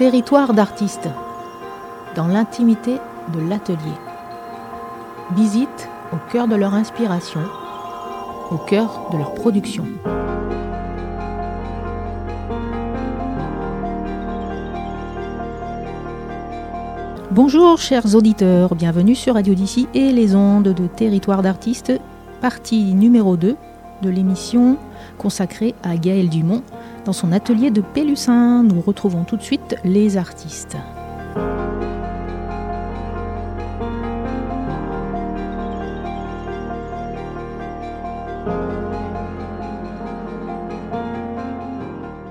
Territoire d'artistes, dans l'intimité de l'atelier. Visite au cœur de leur inspiration, au cœur de leur production. Bonjour chers auditeurs, bienvenue sur Radio d'ici et les ondes de Territoire d'artistes, partie numéro 2 de l'émission consacrée à Gaël Dumont dans son atelier de Pélussin. Nous retrouvons tout de suite les artistes.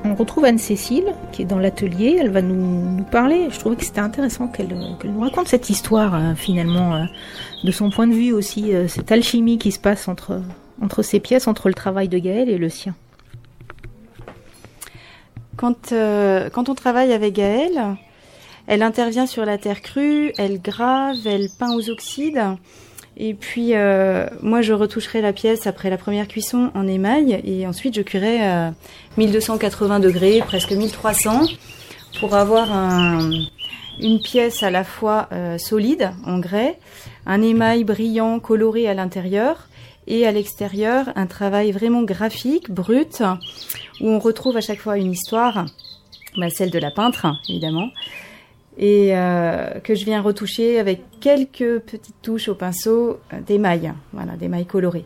On retrouve Anne-Cécile qui est dans l'atelier, elle va nous, parler. Je trouvais que c'était intéressant qu'elle nous raconte cette histoire euh, finalement, euh, de son point de vue aussi, euh, cette alchimie qui se passe entre, entre ces pièces, entre le travail de Gaël et le sien. Quand, quand on travaille avec Gaël, elle intervient sur la terre crue, elle grave, elle peint aux oxydes. Et puis, euh, moi, je retoucherai la pièce après la première cuisson en émail et ensuite je cuirai à 1280 degrés, presque 1300, pour avoir une pièce à la fois euh, solide en grès, un émail brillant, coloré à l'intérieur et à l'extérieur un travail vraiment graphique, brut, où on retrouve à chaque fois une histoire, bah, celle de la peintre évidemment, et euh, que je viens retoucher avec quelques petites touches au pinceau euh, des mailles, voilà, des mailles colorées.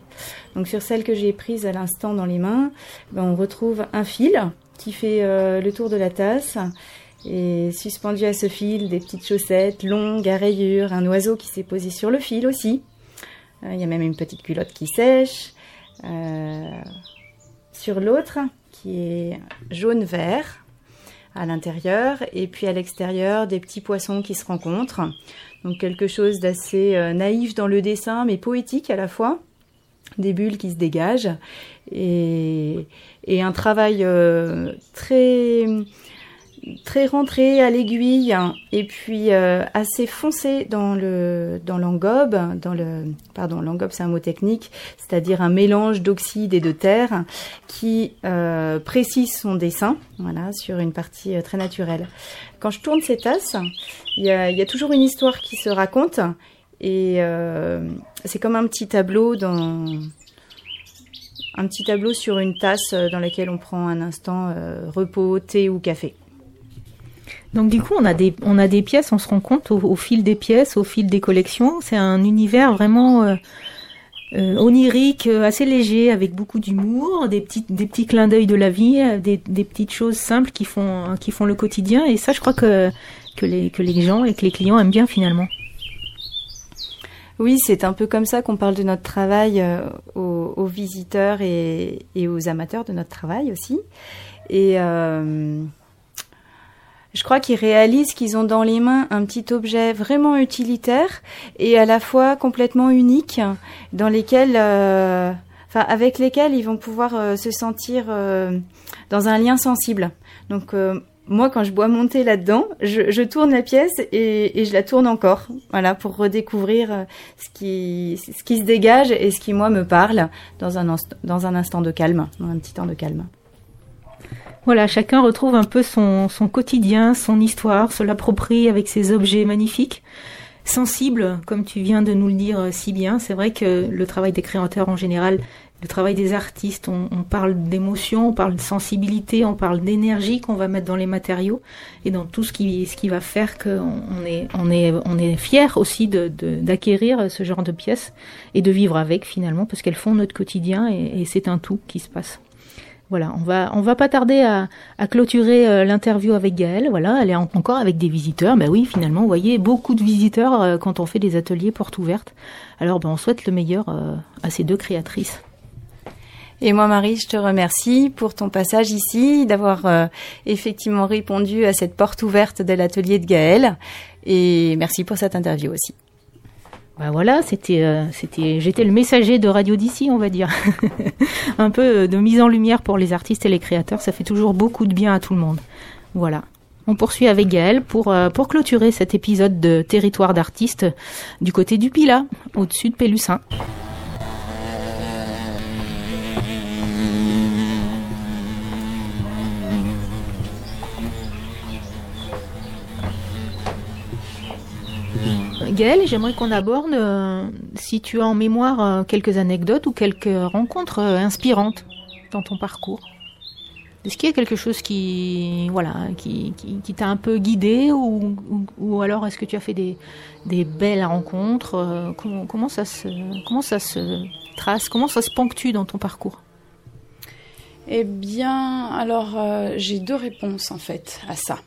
Donc sur celle que j'ai prise à l'instant dans les mains, ben, on retrouve un fil qui fait euh, le tour de la tasse et suspendu à ce fil des petites chaussettes longues à rayures, un oiseau qui s'est posé sur le fil aussi. Il y a même une petite culotte qui sèche. sur l'autre qui est jaune-vert à l'intérieur et puis à l'extérieur des petits poissons qui se rencontrent. Donc quelque chose d'assez euh, naïf dans le dessin mais poétique à la fois. Des bulles qui se dégagent et, un travail euh, très très rentré à l'aiguille hein, et puis euh, assez foncé dans le dans l'engobe, dans le pardon l'engobe c'est un mot technique, c'est-à-dire un mélange d'oxyde et de terre qui euh, précise son dessin, voilà sur une partie euh, très naturelle. Quand je tourne ces tasses, il y a, y a, toujours une histoire qui se raconte et c'est comme un petit tableau dans un petit tableau sur une tasse dans laquelle on prend un instant repos, thé ou café. Donc du coup, on a des on a des pièces, on se rend compte au, fil des pièces, au fil des collections, c'est un univers vraiment euh, euh, onirique, euh, assez léger, avec beaucoup d'humour, des petits des clins d'œil de la vie, des, petites choses simples qui font le quotidien. Et ça, je crois que les que les gens et que les clients aiment bien finalement. Oui, c'est un peu comme ça qu'on parle de notre travail aux, aux, visiteurs et, et, aux amateurs de notre travail aussi. Et je crois qu'ils réalisent qu'ils ont dans les mains un petit objet vraiment utilitaire et à la fois complètement unique, dans lesquels, euh, enfin, avec lesquels ils vont pouvoir euh, se sentir euh, dans un lien sensible. Donc moi, quand je bois monter là-dedans, je, tourne la pièce et, je la tourne encore, voilà, pour redécouvrir ce qui, ce qui se dégage et ce qui moi me parle dans un, dans un instant de calme, dans un petit temps de calme. Voilà, chacun retrouve un peu son, quotidien, son histoire, se l'approprie avec ses objets magnifiques, sensibles, comme tu viens de nous le dire euh, si bien. C'est vrai que le travail des créateurs en général, le travail des artistes, on, parle d'émotion, on parle de sensibilité, on parle d'énergie qu'on va mettre dans les matériaux et dans tout ce qui, ce qui va faire qu'on est, on est, on est fier aussi de, d'acquérir ce genre de pièces et de vivre avec finalement parce qu'elles font notre quotidien et c'est un tout qui se passe. Voilà, on va on va pas tarder à, clôturer euh, l'interview avec Gaëlle. Voilà, elle est encore avec des visiteurs. Ben oui, finalement, vous voyez, beaucoup de visiteurs euh, quand on fait des ateliers portes ouvertes. Alors, ben, on souhaite le meilleur euh, à ces deux créatrices. Et moi, Marie, je te remercie pour ton passage ici, d'avoir effectivement répondu à cette porte ouverte de l'atelier de Gaëlle. Et merci pour cette interview aussi. Bah voilà, c'était, euh, c'était, j'étais le messager de Radio d'ici, on va dire. un peu de mise en lumière pour les artistes et les créateurs, ça fait toujours beaucoup de bien à tout le monde. Voilà. On poursuit avec Gaël pour, euh, pour clôturer cet épisode de Territoire d'artistes du côté du Pila, au-dessus de Pélussin. Gaëlle, j'aimerais qu'on aborde, si tu as en mémoire quelques anecdotes ou quelques rencontres inspirantes dans ton parcours. Est-ce qu'il y a quelque chose qui, voilà, qui, qui, t'a un peu guidé ou, ou, alors est-ce que tu as fait des, des belles rencontres euh, comment, comment, ça se, comment ça se trace Comment ça se ponctue dans ton parcours? Eh bien, alors euh, j'ai deux réponses en fait à ça.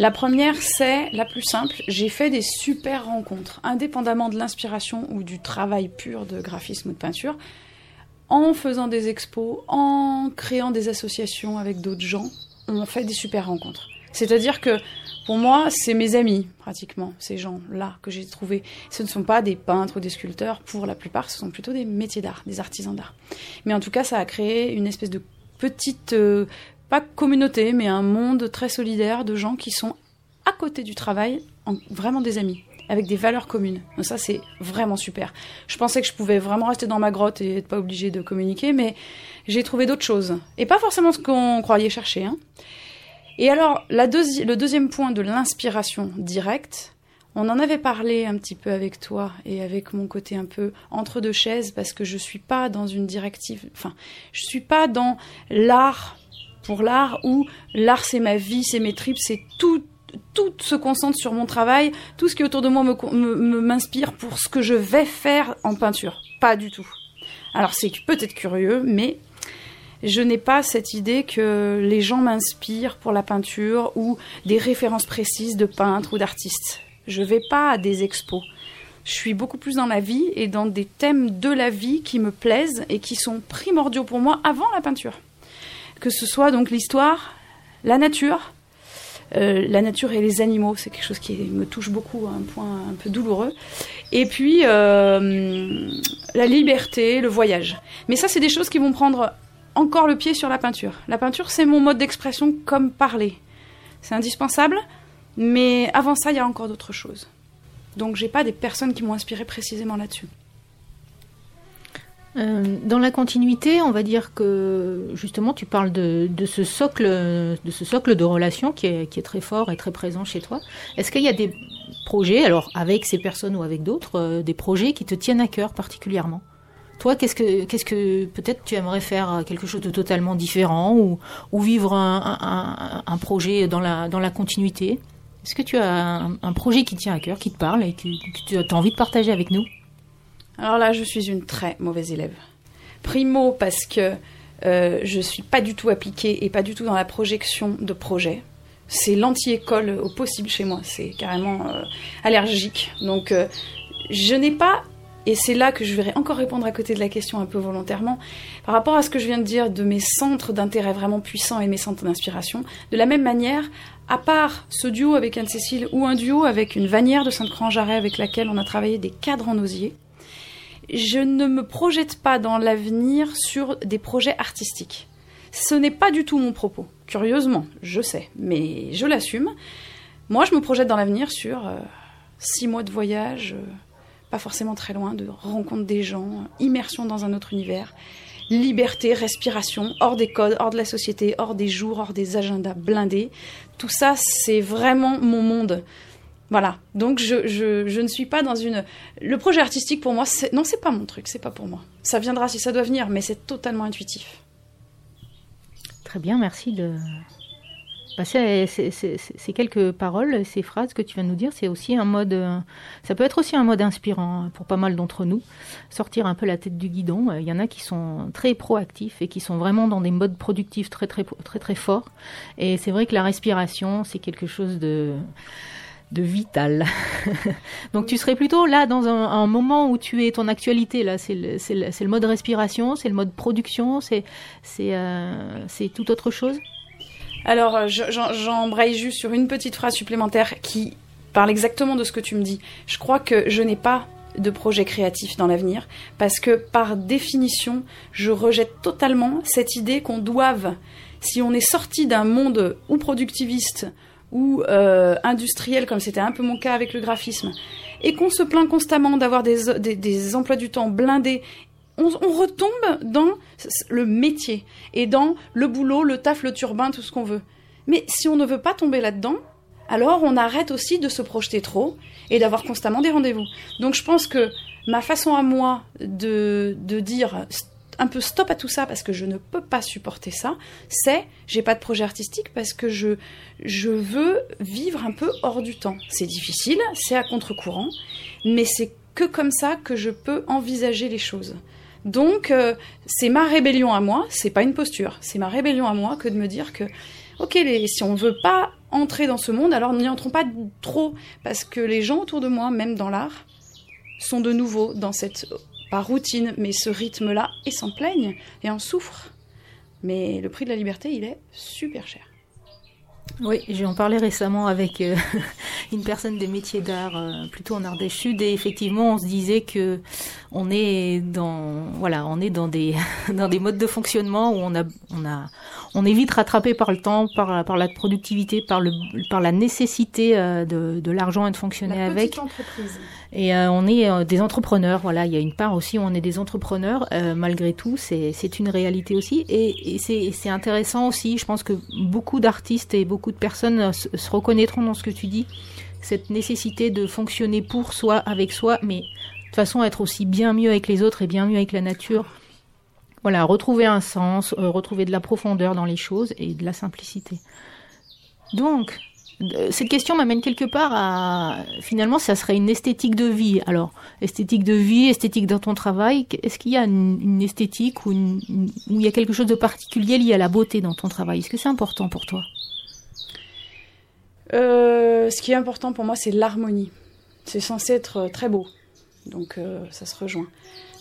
La première, c'est la plus simple. J'ai fait des super rencontres, indépendamment de l'inspiration ou du travail pur de graphisme ou de peinture en faisant des expos, en créant des associations avec d'autres gens, on fait des super rencontres. C'est-à-dire que pour moi, c'est mes amis, pratiquement, ces gens-là que j'ai trouvés. Ce ne sont pas des peintres ou des sculpteurs, pour la plupart, ce sont plutôt des métiers d'art, des artisans d'art. Mais en tout cas, ça a créé une espèce de petite, euh, pas communauté, mais un monde très solidaire de gens qui sont à côté du travail, vraiment des amis avec des valeurs communes. Ça, c'est vraiment super. Je pensais que je pouvais vraiment rester dans ma grotte et être pas obligée de communiquer, mais j'ai trouvé d'autres choses. Et pas forcément ce qu'on croyait chercher. Hein. Et alors, la le deuxième point de l'inspiration directe, on en avait parlé un petit peu avec toi et avec mon côté un peu entre deux chaises parce que je suis pas dans une directive, enfin, je suis pas dans l'art pour l'art où l'art c'est ma vie, c'est mes tripes, c'est tout tout se concentre sur mon travail, tout ce qui est autour de moi m'inspire pour ce que je vais faire en peinture. Pas du tout. Alors c'est peut-être curieux, mais je n'ai pas cette idée que les gens m'inspirent pour la peinture ou des références précises de peintres ou d'artistes. Je vais pas à des expos. Je suis beaucoup plus dans la vie et dans des thèmes de la vie qui me plaisent et qui sont primordiaux pour moi avant la peinture. Que ce soit donc l'histoire, la nature, euh, la nature et les animaux, c'est quelque chose qui me touche beaucoup, un point un peu douloureux. Et puis euh, la liberté, le voyage. Mais ça, c'est des choses qui vont prendre encore le pied sur la peinture. La peinture, c'est mon mode d'expression comme parler. C'est indispensable, mais avant ça, il y a encore d'autres choses. Donc, j'ai pas des personnes qui m'ont inspiré précisément là-dessus. Euh, dans la continuité, on va dire que justement, tu parles de, ce socle, de ce socle de relations qui est, très fort et très présent chez toi. Est-ce qu'il y a des projets, alors avec ces personnes ou avec d'autres, euh, des projets qui te tiennent à cœur particulièrement? Toi, qu'est-ce que, qu'est-ce que peut-être tu aimerais faire quelque chose de totalement différent ou, vivre un, projet dans la, dans la continuité? Est-ce que tu as un, projet qui tient à cœur, qui te parle et que tu as envie de partager avec nous? Alors là, je suis une très mauvaise élève. Primo, parce que euh, je suis pas du tout appliquée et pas du tout dans la projection de projets. C'est l'anti-école au possible chez moi. C'est carrément euh, allergique. Donc, euh, je n'ai pas et c'est là que je vais encore répondre à côté de la question un peu volontairement, par rapport à ce que je viens de dire de mes centres d'intérêt vraiment puissants et mes centres d'inspiration. De la même manière, à part ce duo avec Anne-Cécile ou un duo avec une vanière de Sainte-Croix-en-Jarret avec laquelle on a travaillé des cadres en osier, je ne me projette pas dans l'avenir sur des projets artistiques. Ce n'est pas du tout mon propos. Curieusement, je sais, mais je l'assume. Moi, je me projette dans l'avenir sur euh, six mois de voyage, euh, pas forcément très loin, de rencontre des gens, immersion dans un autre univers, liberté, respiration, hors des codes, hors de la société, hors des jours, hors des agendas blindés. Tout ça, c'est vraiment mon monde. Voilà. Donc je, je, ne suis pas dans une. Le projet artistique pour moi, non, c'est pas mon truc, c'est pas pour moi. Ça viendra si ça doit venir, mais c'est totalement intuitif. Très bien, merci de. Bah, ces, quelques paroles, ces phrases que tu viens de nous dire, c'est aussi un mode. Ça peut être aussi un mode inspirant pour pas mal d'entre nous. Sortir un peu la tête du guidon. Il y en a qui sont très proactifs et qui sont vraiment dans des modes productifs très très très très forts. Et c'est vrai que la respiration, c'est quelque chose de de vital. Donc tu serais plutôt là dans un, moment où tu es ton actualité là, c'est le, le, mode respiration, c'est le mode production, c'est c'est euh, tout autre chose? Alors euh, j'embraye juste sur une petite phrase supplémentaire qui parle exactement de ce que tu me dis. Je crois que je n'ai pas de projet créatif dans l'avenir parce que par définition, je rejette totalement cette idée qu'on doive, si on est sorti d'un monde ou productiviste ou euh, industriel, comme c'était un peu mon cas avec le graphisme, et qu'on se plaint constamment d'avoir des, des, emplois du temps blindés, on, retombe dans le métier et dans le boulot, le taf, le turbin, tout ce qu'on veut. Mais si on ne veut pas tomber là-dedans, alors on arrête aussi de se projeter trop et d'avoir constamment des rendez-vous. Donc je pense que ma façon à moi de, de dire un peu stop à tout ça parce que je ne peux pas supporter ça, c'est j'ai pas de projet artistique parce que je, veux vivre un peu hors du temps. C'est difficile, c'est à contre-courant, mais c'est que comme ça que je peux envisager les choses. Donc euh, c'est ma rébellion à moi, c'est pas une posture, c'est ma rébellion à moi que de me dire que ok, si on veut pas entrer dans ce monde, alors n'y entrons pas trop, parce que les gens autour de moi, même dans l'art, sont de nouveau dans cette, pas routine, mais ce rythme-là, et s'en plaignent, et en souffrent. Mais le prix de la liberté, il est super cher. Oui, j'ai en parlé récemment avec euh, une personne des métiers d'art, euh, plutôt en des chutes, et effectivement, on se disait que on est dans, voilà, on est dans des dans des modes de fonctionnement où on a on a on est vite rattrapé par le temps, par par la productivité, par le par la nécessité euh, de de l'argent et de fonctionner La avec. entreprise. Et euh, on est euh, des entrepreneurs, voilà, il y a une part aussi où on est des entrepreneurs, euh, malgré tout, c'est c'est une réalité aussi. Et, et c'est c'est intéressant aussi, je pense que beaucoup d'artistes et beaucoup de personnes se, se reconnaîtront dans ce que tu dis, cette nécessité de fonctionner pour soi, avec soi, mais toute façon être aussi bien mieux avec les autres et bien mieux avec la nature. Voilà, retrouver un sens, euh, retrouver de la profondeur dans les choses et de la simplicité. Donc, euh, cette question m'amène quelque part à finalement ça serait une esthétique de vie. Alors esthétique de vie, esthétique dans ton travail. Est-ce qu'il y a une, esthétique ou une- il y a quelque chose de particulier lié à la beauté dans ton travail? Est-ce que c'est important pour toi? Euh, ce qui est important pour moi, c'est l'harmonie. C'est censé être euh, très beau. Donc euh, ça se rejoint.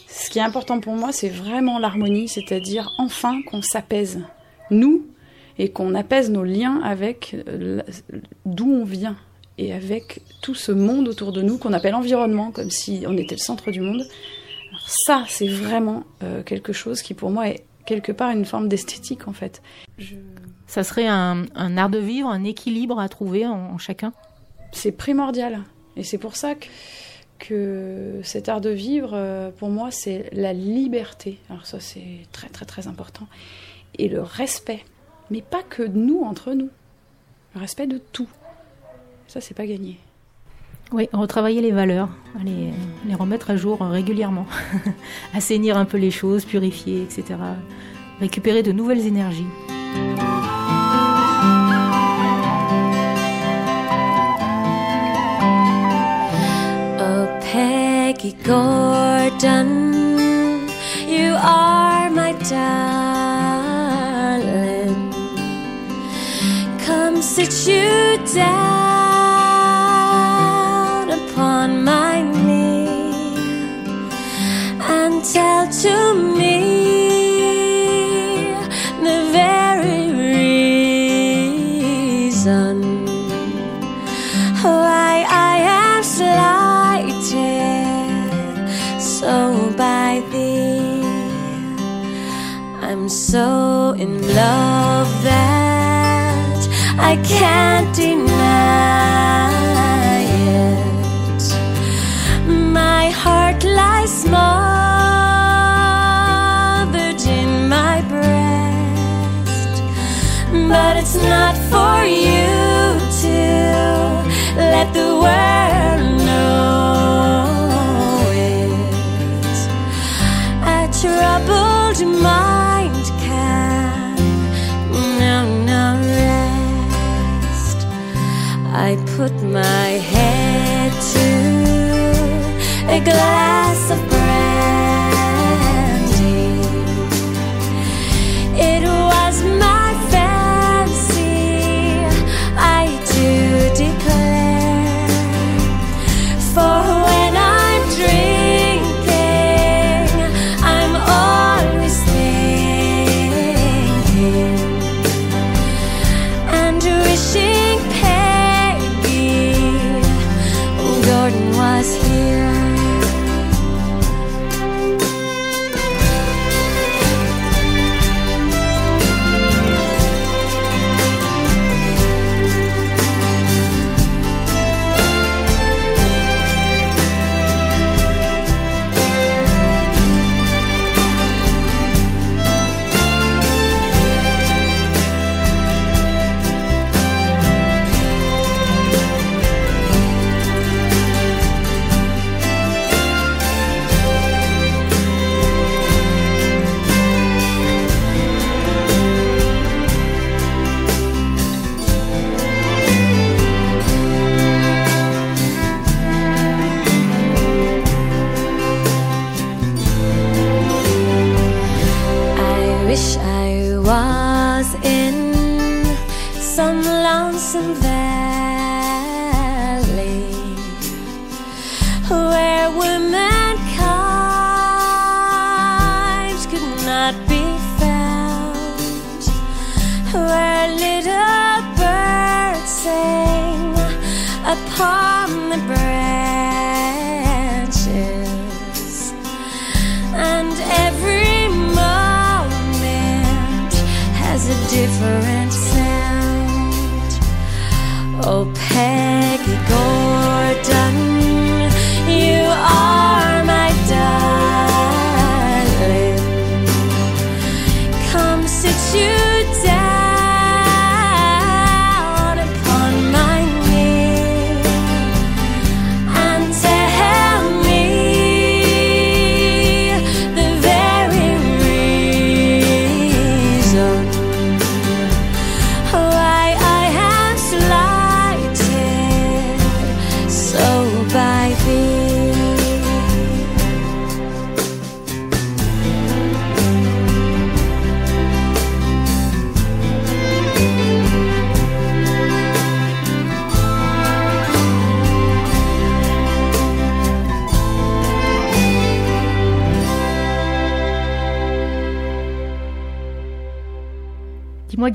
Ce qui est important pour moi, c'est vraiment l'harmonie, c'est-à-dire enfin qu'on s'apaise, nous, et qu'on apaise nos liens avec euh, d'où on vient et avec tout ce monde autour de nous qu'on appelle environnement, comme si on était le centre du monde. Alors ça, c'est vraiment euh, quelque chose qui pour moi est quelque part une forme d'esthétique en fait. Je... Ça serait un, un art de vivre, un équilibre à trouver en, en chacun? C'est primordial. Et c'est pour ça que, que cet art de vivre, euh, pour moi, c'est la liberté. Alors ça, c'est très très très important. Et le respect. Mais pas que nous, entre nous. Le respect de tout. Ça, c'est pas gagné. Oui, retravailler les valeurs, les, les remettre à jour régulièrement, assainir un peu les choses, purifier, etc. Récupérer de nouvelles énergies. Gordon, you are my darling. Come sit you down upon my knee and tell to me in love that I can't a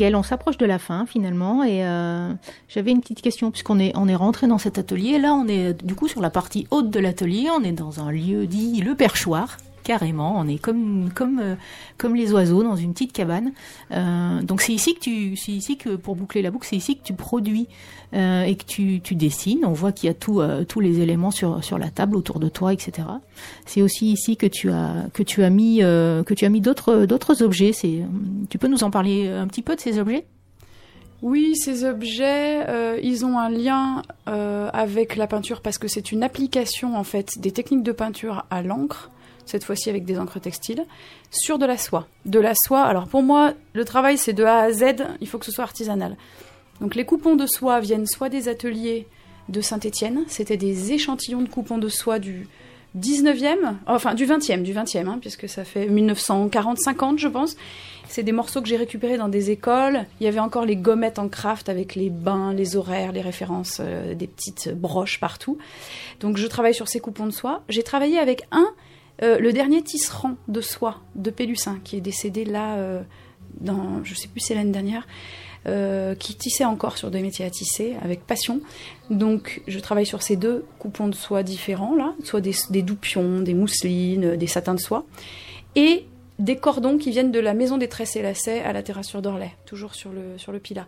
On s'approche de la fin finalement et euh, j'avais une petite question puisqu'on est on est rentré dans cet atelier. Là, on est du coup sur la partie haute de l'atelier. On est dans un lieu dit le perchoir. Carrément, on est comme comme euh, comme les oiseaux dans une petite cabane. Euh, donc c'est ici que tu c'est ici que pour boucler la boucle, c'est ici que tu produis euh, et que tu, tu dessines. On voit qu'il y a tout, tous les éléments sur sur la table autour de toi, etc. C'est aussi ici que tu as que tu as mis que tu as mis d'autres d'autres objets. C'est tu peux nous en parler un petit peu de ces objets? Oui, ces objets, ils ont un lien avec la peinture parce que c'est une application en fait des techniques de peinture à l'encre, cette fois-ci avec des encres textiles, sur de la soie. De la soie. Alors pour moi, le travail c'est de A à Z. Il faut que ce soit artisanal. Donc les coupons de soie viennent soit des ateliers de Saint-Étienne, c'était des échantillons de coupons de soie du 19e, enfin du 20e, du 20e, hein, puisque ça fait 1940-50 je pense. C'est des morceaux que j'ai récupérés dans des écoles. Il y avait encore les gommettes en craft avec les bains, les horaires, les références, euh, des petites broches partout. Donc je travaille sur ces coupons de soie. J'ai travaillé avec un, euh, le dernier tisserand de soie de Pélussin, qui est décédé là, euh, dans, je sais plus, c'est l'année dernière. euh, qui tissait encore sur des métiers à tisser avec passion. Donc je travaille sur ces deux coupons de soie différents là, soit des, des doupions, des mousselines, des satins de soie, et des cordons qui viennent de la maison des tresses et lacets à la terrassure d'Orlais, toujours sur le, sur le Pilat.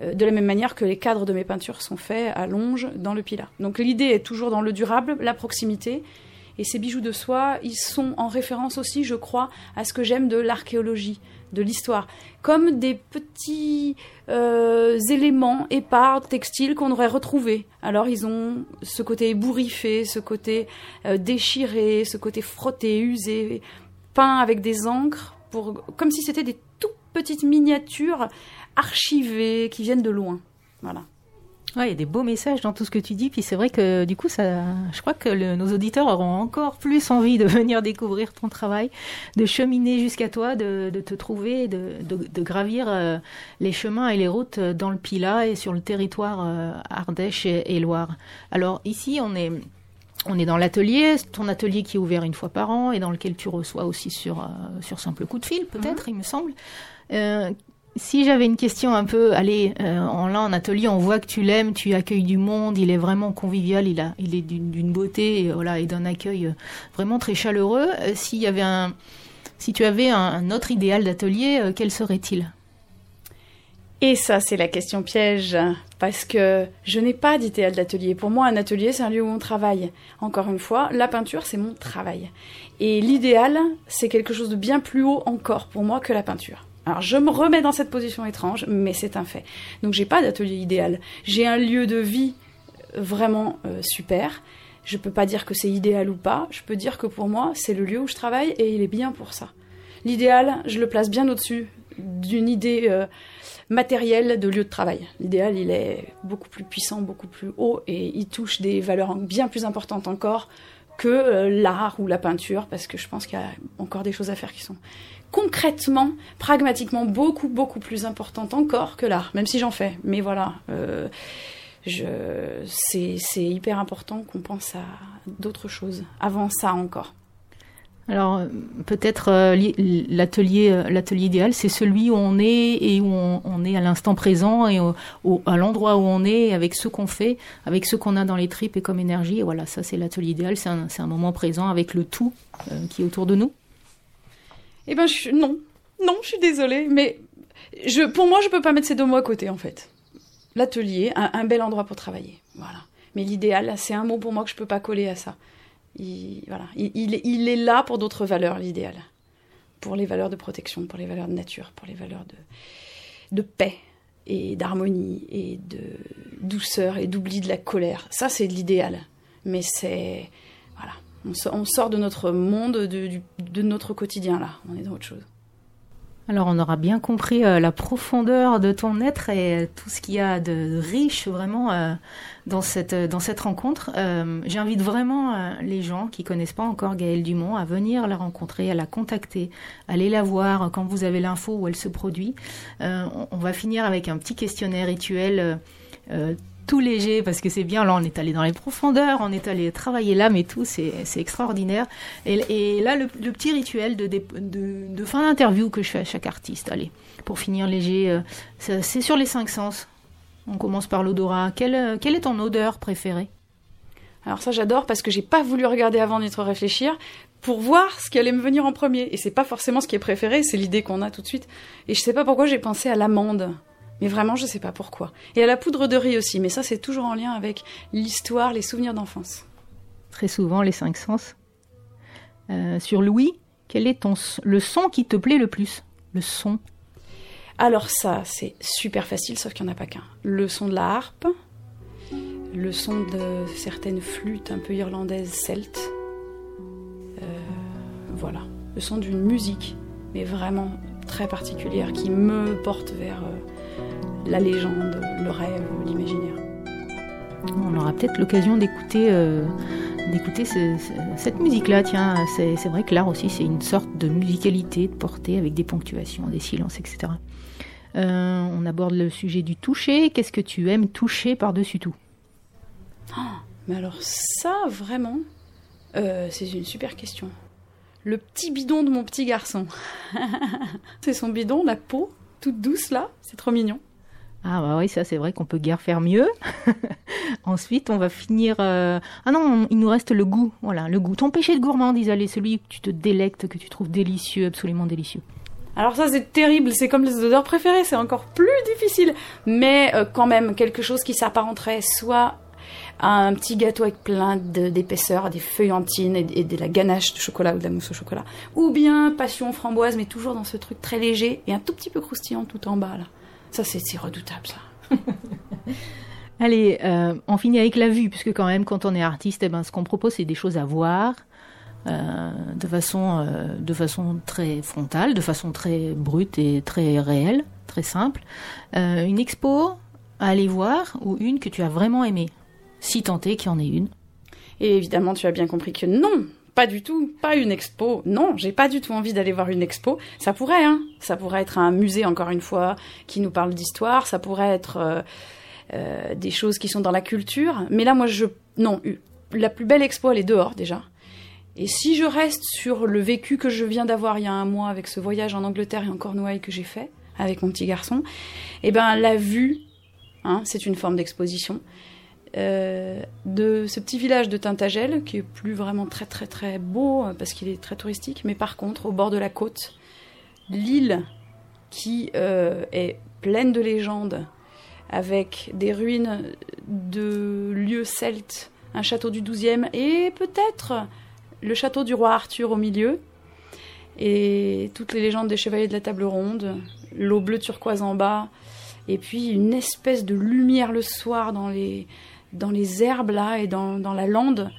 Euh, de la même manière que les cadres de mes peintures sont faits à longe dans le Pilat. Donc l'idée est toujours dans le durable, la proximité. Et ces bijoux de soie, ils sont en référence aussi, je crois, à ce que j'aime de l'archéologie, de l'histoire. Comme des petits euh, éléments épars, textiles qu'on aurait retrouvés. Alors ils ont ce côté ébouriffé, ce côté euh, déchiré, ce côté frotté, usé, peint avec des encres, pour, comme si c'était des toutes petites miniatures archivées qui viennent de loin. Voilà. Ouais, il y a des beaux messages dans tout ce que tu dis, puis c'est vrai que du coup, ça, je crois que le- nos auditeurs auront encore plus envie de venir découvrir ton travail, de cheminer jusqu'à toi, de, de te trouver, de, de, de gravir euh, les chemins et les routes euh, dans le Pilat et sur le territoire euh, Ardèche et, et Loire. Alors ici, on est on est dans l'atelier, ton atelier qui est ouvert une fois par an et dans lequel tu reçois aussi sur, euh, sur simple coup de fil, peut-être, il me semble. Euh, si j'avais une question un peu, allez, euh, en là en atelier, on voit que tu l'aimes, tu accueilles du monde, il est vraiment convivial, il a, il est d'une beauté, et, voilà, et d'un accueil euh, vraiment très chaleureux. Euh, S'il y avait un, si tu avais un, un autre idéal d'atelier, euh, quel serait-il? Et ça, c'est la question piège, parce que je n'ai pas d'idéal d'atelier. Pour moi, un atelier, c'est un lieu où on travaille. Encore une fois, la peinture, c'est mon travail. Et l'idéal, c'est quelque chose de bien plus haut encore pour moi que la peinture. Alors, je me remets dans cette position étrange, mais c'est un fait. Donc, j'ai pas d'atelier idéal. J'ai un lieu de vie vraiment euh, super. Je peux pas dire que c'est idéal ou pas. Je peux dire que pour moi, c'est le lieu où je travaille et il est bien pour ça. L'idéal, je le place bien au-dessus d'une idée euh, matérielle de lieu de travail. L'idéal, il est beaucoup plus puissant, beaucoup plus haut et il touche des valeurs bien plus importantes encore que euh, l'art ou la peinture parce que je pense qu'il y a encore des choses à faire qui sont concrètement, pragmatiquement beaucoup beaucoup plus importantes encore que l'art, même si j'en fais. Mais voilà, euh, c'est, hyper important qu'on pense à d'autres choses avant ça encore. Alors peut-être euh, li- l'atelier euh, l'atelier idéal, c'est celui où on est et où on, est à l'instant présent et au- à l'endroit où on est avec ce qu'on fait, avec ce qu'on a dans les tripes et comme énergie. Et voilà, ça c'est l'atelier idéal. C'est un, un moment présent avec le tout qui est autour de nous. Eh ben, non. Non, je suis désolée, mais pour moi, je peux pas mettre ces deux mots à côté, en fait. L'atelier, un, bel endroit pour travailler. Voilà. Mais l'idéal, c'est un mot pour moi que je peux pas coller à ça. Il, voilà. il, il est là pour d'autres valeurs, l'idéal. Pour les valeurs de protection, pour les valeurs de nature, pour les valeurs de, de paix et d'harmonie et de douceur et d'oubli de la colère. Ça, c'est l'idéal. Mais c'est... On so- on sort de notre monde, de, notre quotidien, là. On est dans autre chose. Alors on aura bien compris euh, la profondeur de ton être et tout ce qu'il y a de riche vraiment euh, dans cette euh, dans cette rencontre. J'invite vraiment les gens qui connaissent pas encore Gaëlle Dumont à venir la rencontrer, à la contacter, à aller la voir quand vous avez l'info où elle se produit. On va finir avec un petit questionnaire rituel. Tout léger parce que c'est bien là on est allé dans les profondeurs on est allé travailler l'âme et tout c'est extraordinaire et, là, le, petit rituel de, de, fin d'interview que je fais à chaque artiste, allez, pour finir léger, euh, c'est sur les cinq sens. On commence par l'odorat. Quelle, euh, quelle est ton odeur préférée? Alors ça, j'adore parce que j'ai pas voulu regarder avant ni trop réfléchir pour voir ce qui allait me venir en premier. Et c'est pas forcément ce qui est préféré, c'est l'idée qu'on a tout de suite. Et je sais pas pourquoi j'ai pensé à l'amande. Mais vraiment, je sais pas pourquoi. Et à la poudre de riz aussi. Mais ça, c'est toujours en lien avec l'histoire, les souvenirs d'enfance. Très souvent, les cinq sens. Euh, sur Louis, quel est ton, le son qui te plaît le plus? Le son. Alors ça, c'est super facile, sauf qu'il n'y en a pas qu'un. Le son de la harpe, le son de certaines flûtes un peu irlandaises celtes. Euh, voilà, le son d'une musique, mais vraiment très particulière, qui me porte vers euh, la légende, le rêve, l'imaginaire. On aura peut-être l'occasion d'écouter euh, d'écouter ce- ce- cette musique-là. Tiens, c'est vrai que l'art aussi, c'est une sorte de musicalité, de portée avec des ponctuations, des silences, etc. Euh, on aborde le sujet du toucher. Qu'est-ce que tu aimes toucher par-dessus tout? Mais alors ça, vraiment, euh, c'est une super question. Le petit bidon de mon petit garçon. c'est son bidon, la peau, toute douce là, c'est trop mignon. Ah bah oui, ça c'est vrai qu'on peut guère faire mieux. Ensuite, on va finir... euh, Ah non, on- il nous reste le goût. Voilà, le goût. Ton péché de gourmandise, allez, celui que tu te délectes, que tu trouves délicieux, absolument délicieux. Alors ça c'est terrible, c'est comme les odeurs préférées, c'est encore plus difficile. Mais euh, quand même quelque chose qui s'apparenterait soit à un petit gâteau avec plein d'épaisseur, des feuillantines et, et de la ganache de chocolat ou de la mousse au chocolat. Ou bien passion framboise, mais toujours dans ce truc très léger et un tout petit peu croustillant tout en bas là. Ça c'est redoutable ça. Allez, euh, on finit avec la vue, puisque quand même, quand on est artiste, eh ben, ce qu'on propose, c'est des choses à voir euh, de, façon, euh, de façon très frontale, de façon très brute et très réelle, très simple. Euh, une expo à aller voir ou une que tu as vraiment aimée, si tant est qu'il y en ait une. Et évidemment, tu as bien compris que non, pas du tout, pas une expo. Non, j'ai pas du tout envie d'aller voir une expo. Ça pourrait, hein. Ça pourrait être un musée, encore une fois, qui nous parle d'histoire. Ça pourrait être euh, euh, des choses qui sont dans la culture. Mais là, moi, je. Non, la plus belle expo, elle est dehors, déjà. Et si je reste sur le vécu que je viens d'avoir il y a un mois avec ce voyage en Angleterre et en Cornouailles que j'ai fait avec mon petit garçon, eh ben, la vue, hein, c'est une forme d'exposition euh, de ce petit village de Tintagel, qui est plus vraiment très très très beau euh, parce qu'il est très touristique, mais par contre, au bord de la côte, l'île qui euh, est pleine de légendes, avec des ruines de lieux celtes, un château du 12e et peut-être le château du roi Arthur au milieu, et toutes les légendes des chevaliers de la table ronde, l'eau bleue turquoise en bas, et puis une espèce de lumière le soir dans les, dans les herbes là et dans, dans la lande.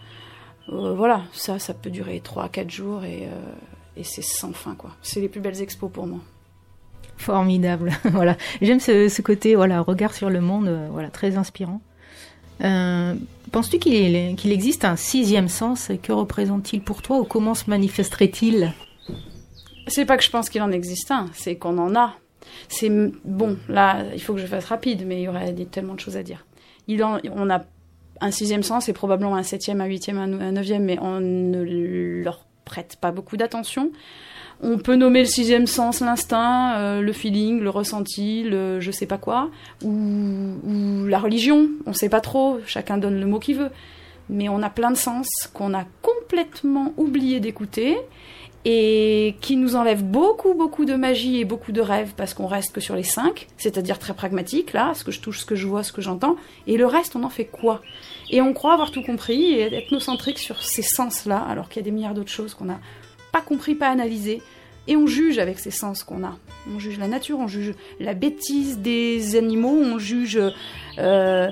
Euh, voilà, ça, ça peut durer 3-4 jours et, euh, et c'est sans fin quoi. C'est les plus belles expos pour moi. Formidable, voilà. J'aime ce, ce côté, voilà, regard sur le monde, euh, voilà, très inspirant. Penses-tu qu'il existe un sixième sens? Que représente-t-il pour toi ou comment se manifesterait-il? C'est pas que je pense qu'il en existe un, c'est qu'on en a. C'est bon, là, il faut que je fasse rapide, mais il y aurait tellement de choses à dire. Il en, on a un sixième sens et probablement un septième, un huitième, un, neuvième, mais on ne leur prête pas beaucoup d'attention. On peut nommer le sixième sens l'instinct, euh, le feeling, le ressenti, le je sais pas quoi, ou, ou la religion. On sait pas trop. Chacun donne le mot qu'il veut. Mais on a plein de sens qu'on a complètement oublié d'écouter et qui nous enlève beaucoup, beaucoup de magie et beaucoup de rêves parce qu'on reste que sur les cinq, c'est-à-dire très pragmatique, là, ce que je touche, ce que je vois, ce que j'entends, et le reste, on en fait quoi? Et on croit avoir tout compris et être ethnocentrique sur ces sens-là, alors qu'il y a des milliards d'autres choses qu'on n'a pas compris, pas analysé, et on juge avec ces sens qu'on a. On juge la nature, on juge la bêtise des animaux, on juge euh,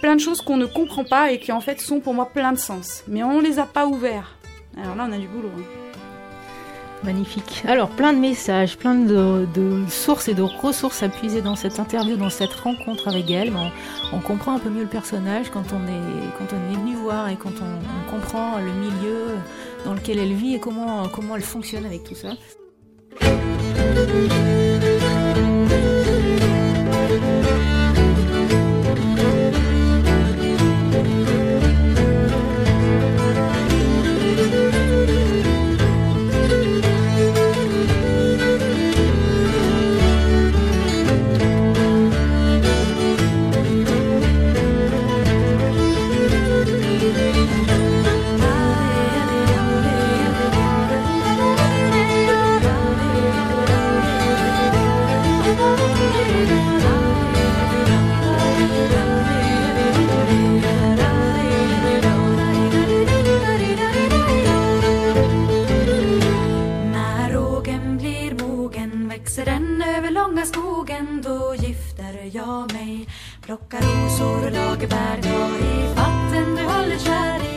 plein de choses qu'on ne comprend pas et qui en fait sont pour moi plein de sens. Mais on les a pas ouverts. Alors là, on a du boulot. hein. Magnifique. Alors, plein de messages, plein de, sources et de ressources à puiser dans cette interview, dans cette rencontre avec elle. On, comprend un peu mieux le personnage quand on est, quand on est venu voir et quand on, on comprend le milieu dans lequel elle vit et comment, comment elle fonctionne avec tout ça. Skogen Då gifter jag mig. Plockar rosor och lagerbär Ta i vatten. Du håller kär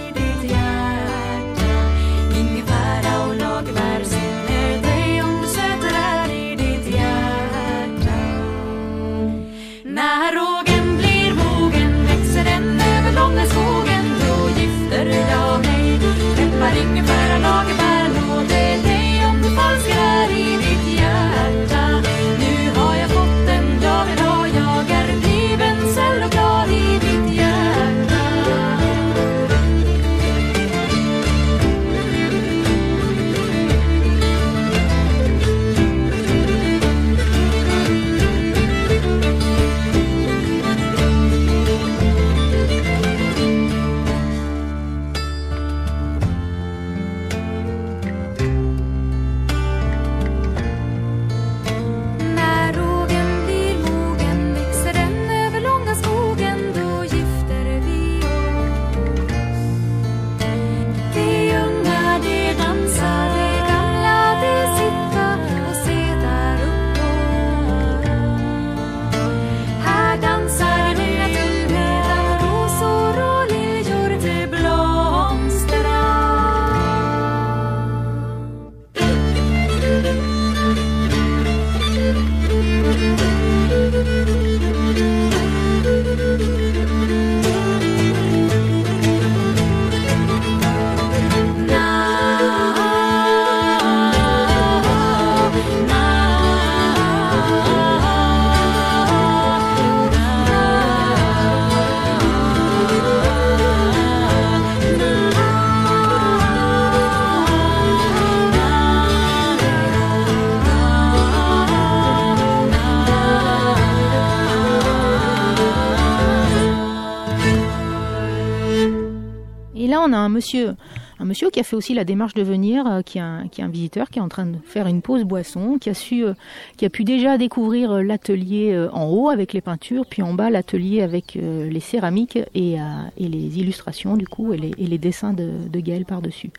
monsieur, un monsieur qui a fait aussi la démarche de venir, euh, qui, est un, visiteur, qui est en train de faire une pause boisson, qui a euh, pu déjà découvrir euh, l'atelier en haut avec les peintures, puis en bas l'atelier avec les céramiques et, les illustrations du coup et les, dessins de, de Gaël par dessus.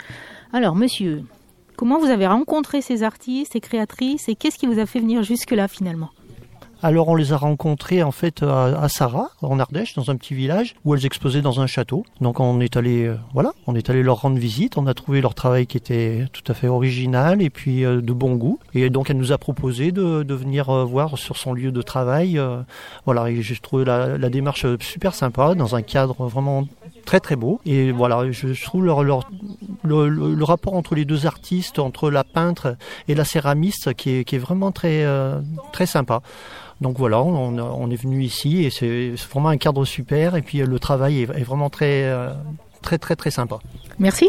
Alors, monsieur, comment vous avez rencontré ces artistes, ces créatrices, et qu'est-ce qui vous a fait venir jusque là finalement? Alors on les a rencontrés en fait à, à Sarah, en Ardèche, dans un petit village où elles exposaient dans un château. Donc on est allé, euh, voilà, on est allé leur rendre visite. On a trouvé leur travail qui était tout à fait original et puis euh, de bon goût. Et donc elle nous a proposé de, de venir euh, voir sur son lieu de travail. euh, voilà, et j'ai trouvé la, la démarche super sympa dans un cadre vraiment très très beau. Et voilà, je, je trouve leur, leur, le, le- le rapport entre les deux artistes, entre la peintre et la céramiste, qui est, qui est vraiment très euh, très sympa. Donc voilà, on, est venu ici et c'est vraiment un cadre super et puis euh, le travail est, est vraiment très, euh, très très très sympa. Merci.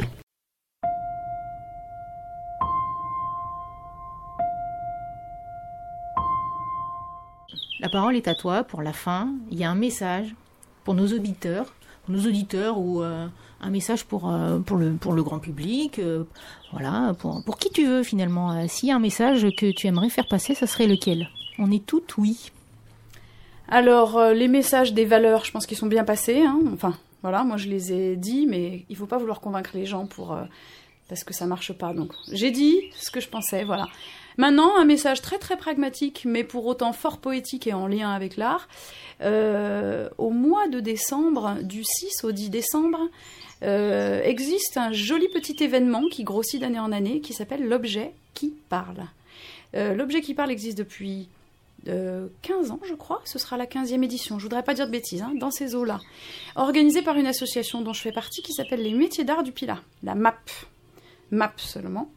La parole est à toi pour la fin. Il y a un message pour nos auditeurs pour nos auditeurs ou euh, un message pour, euh, pour, le, grand public, euh, voilà, pour, qui tu veux finalement. S'il y a un message que tu aimerais faire passer, ça serait lequel? On est toutes oui. Alors, les messages des valeurs, je pense qu'ils sont bien passés. hein. Enfin, voilà, moi je les ai dit, mais il faut pas vouloir convaincre les gens pour parce que ça marche pas. Donc, j'ai dit ce que je pensais, voilà. Maintenant, un message très très pragmatique, mais pour autant fort poétique et en lien avec l'art. Euh, au mois de décembre, du 6 au 10 décembre, euh, existe un joli petit événement qui grossit d'année en année, qui s'appelle l'objet qui parle. Euh, l'objet qui parle existe depuis euh, 15 ans, je crois. Ce sera la 15e édition. Je voudrais pas dire de bêtises, hein, dans ces eaux-là. Organisée par une association dont je fais partie qui s'appelle les Métiers d'Art du Pilat, la MAP. MAP seulement.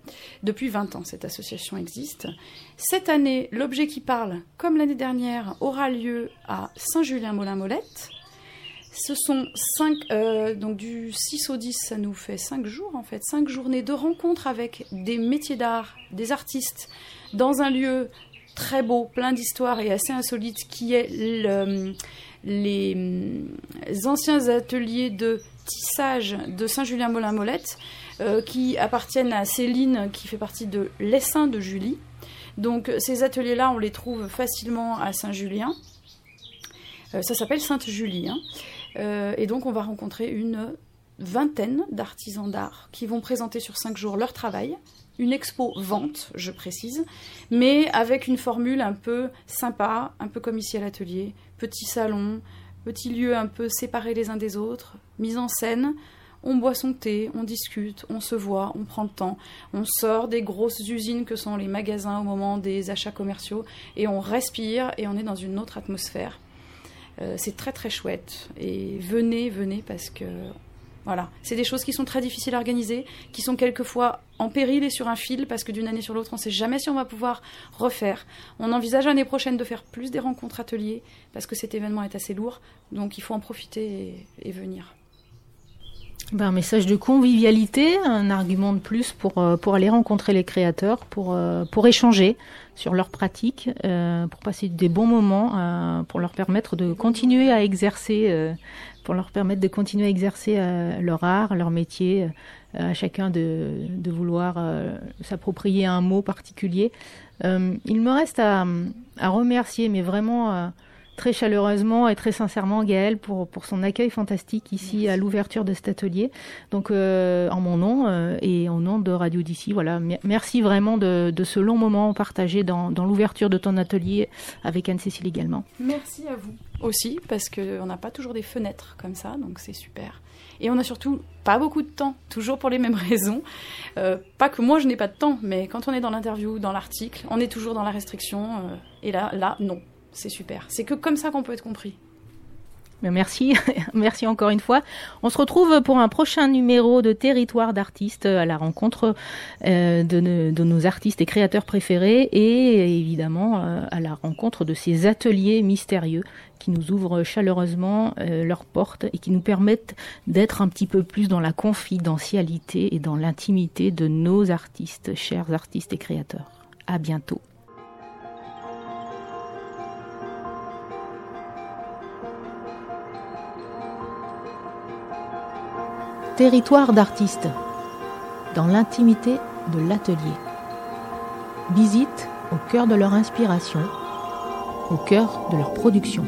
Depuis 20 ans, cette association existe. Cette année, l'objet qui parle, comme l'année dernière, aura lieu à Saint-Julien-Molin-Molette. Ce sont cinq, euh, donc du 6 au 10, ça nous fait 5 jours en fait, 5 journées de rencontres avec des métiers d'art, des artistes, dans un lieu très beau, plein d'histoires et assez insolite, qui est le- les hum, anciens ateliers de tissage de Saint-Julien-Molin-Molette, euh, qui appartiennent à Céline, qui fait partie de l'Essin de Julie. Donc ces ateliers-là, on les trouve facilement à Saint-Julien. Euh, ça s'appelle Sainte-Julie. hein. Euh, et donc on va rencontrer une vingtaine d'artisans d'art qui vont présenter sur cinq jours leur travail. Une expo vente, je précise, mais avec une formule un peu sympa, un peu comme ici à l'atelier. Petit salon, petit lieu un peu séparé les uns des autres, mise en scène. On boit son thé, on discute, on se voit, on prend le temps, on sort des grosses usines que sont les magasins au moment des achats commerciaux et on respire et on est dans une autre atmosphère. Euh, c'est très très chouette et venez, venez parce que voilà, c'est des choses qui sont très difficiles à organiser, qui sont quelquefois en péril et sur un fil parce que d'une année sur l'autre, on ne sait jamais si on va pouvoir refaire. On envisage l'année prochaine de faire plus des rencontres ateliers parce que cet événement est assez lourd, donc il faut en profiter et, et venir. Ben, un message de convivialité, un argument de plus pour, euh, pour aller rencontrer les créateurs, pour, euh, pour échanger sur leurs pratiques, euh, pour passer des bons moments, euh, pour leur permettre de continuer à exercer, euh, pour leur permettre de continuer à exercer euh, leur art, leur métier, à chacun de, de vouloir s'approprier un mot particulier. Il me reste à, à remercier, mais vraiment très chaleureusement et très sincèrement Gaëlle pour, pour son accueil fantastique ici à l'ouverture de cet atelier. Donc euh, en mon nom euh, et en nom de Radio d'ici, voilà, mer- merci vraiment de, de ce long moment partagé dans, dans l'ouverture de ton atelier avec Anne-Cécile également. Merci à vous aussi, parce qu'on n'a pas toujours des fenêtres comme ça, donc c'est super. Et on n'a surtout pas beaucoup de temps, toujours pour les mêmes raisons. Euh, pas que moi je n'ai pas de temps, mais quand on est dans l'interview, dans l'article, on est toujours dans la restriction. et là, là, non, c'est super. C'est que comme ça qu'on peut être compris. Merci, merci encore une fois. On se retrouve pour un prochain numéro de Territoire d'artistes à la rencontre euh, de nos artistes et créateurs préférés et évidemment euh, à la rencontre de ces ateliers mystérieux qui nous ouvrent chaleureusement euh, leurs portes et qui nous permettent d'être un petit peu plus dans la confidentialité et dans l'intimité de nos artistes, chers artistes et créateurs. À bientôt. Territoire d'artistes, dans l'intimité de l'atelier. Visite au cœur de leur inspiration, au cœur de leur production.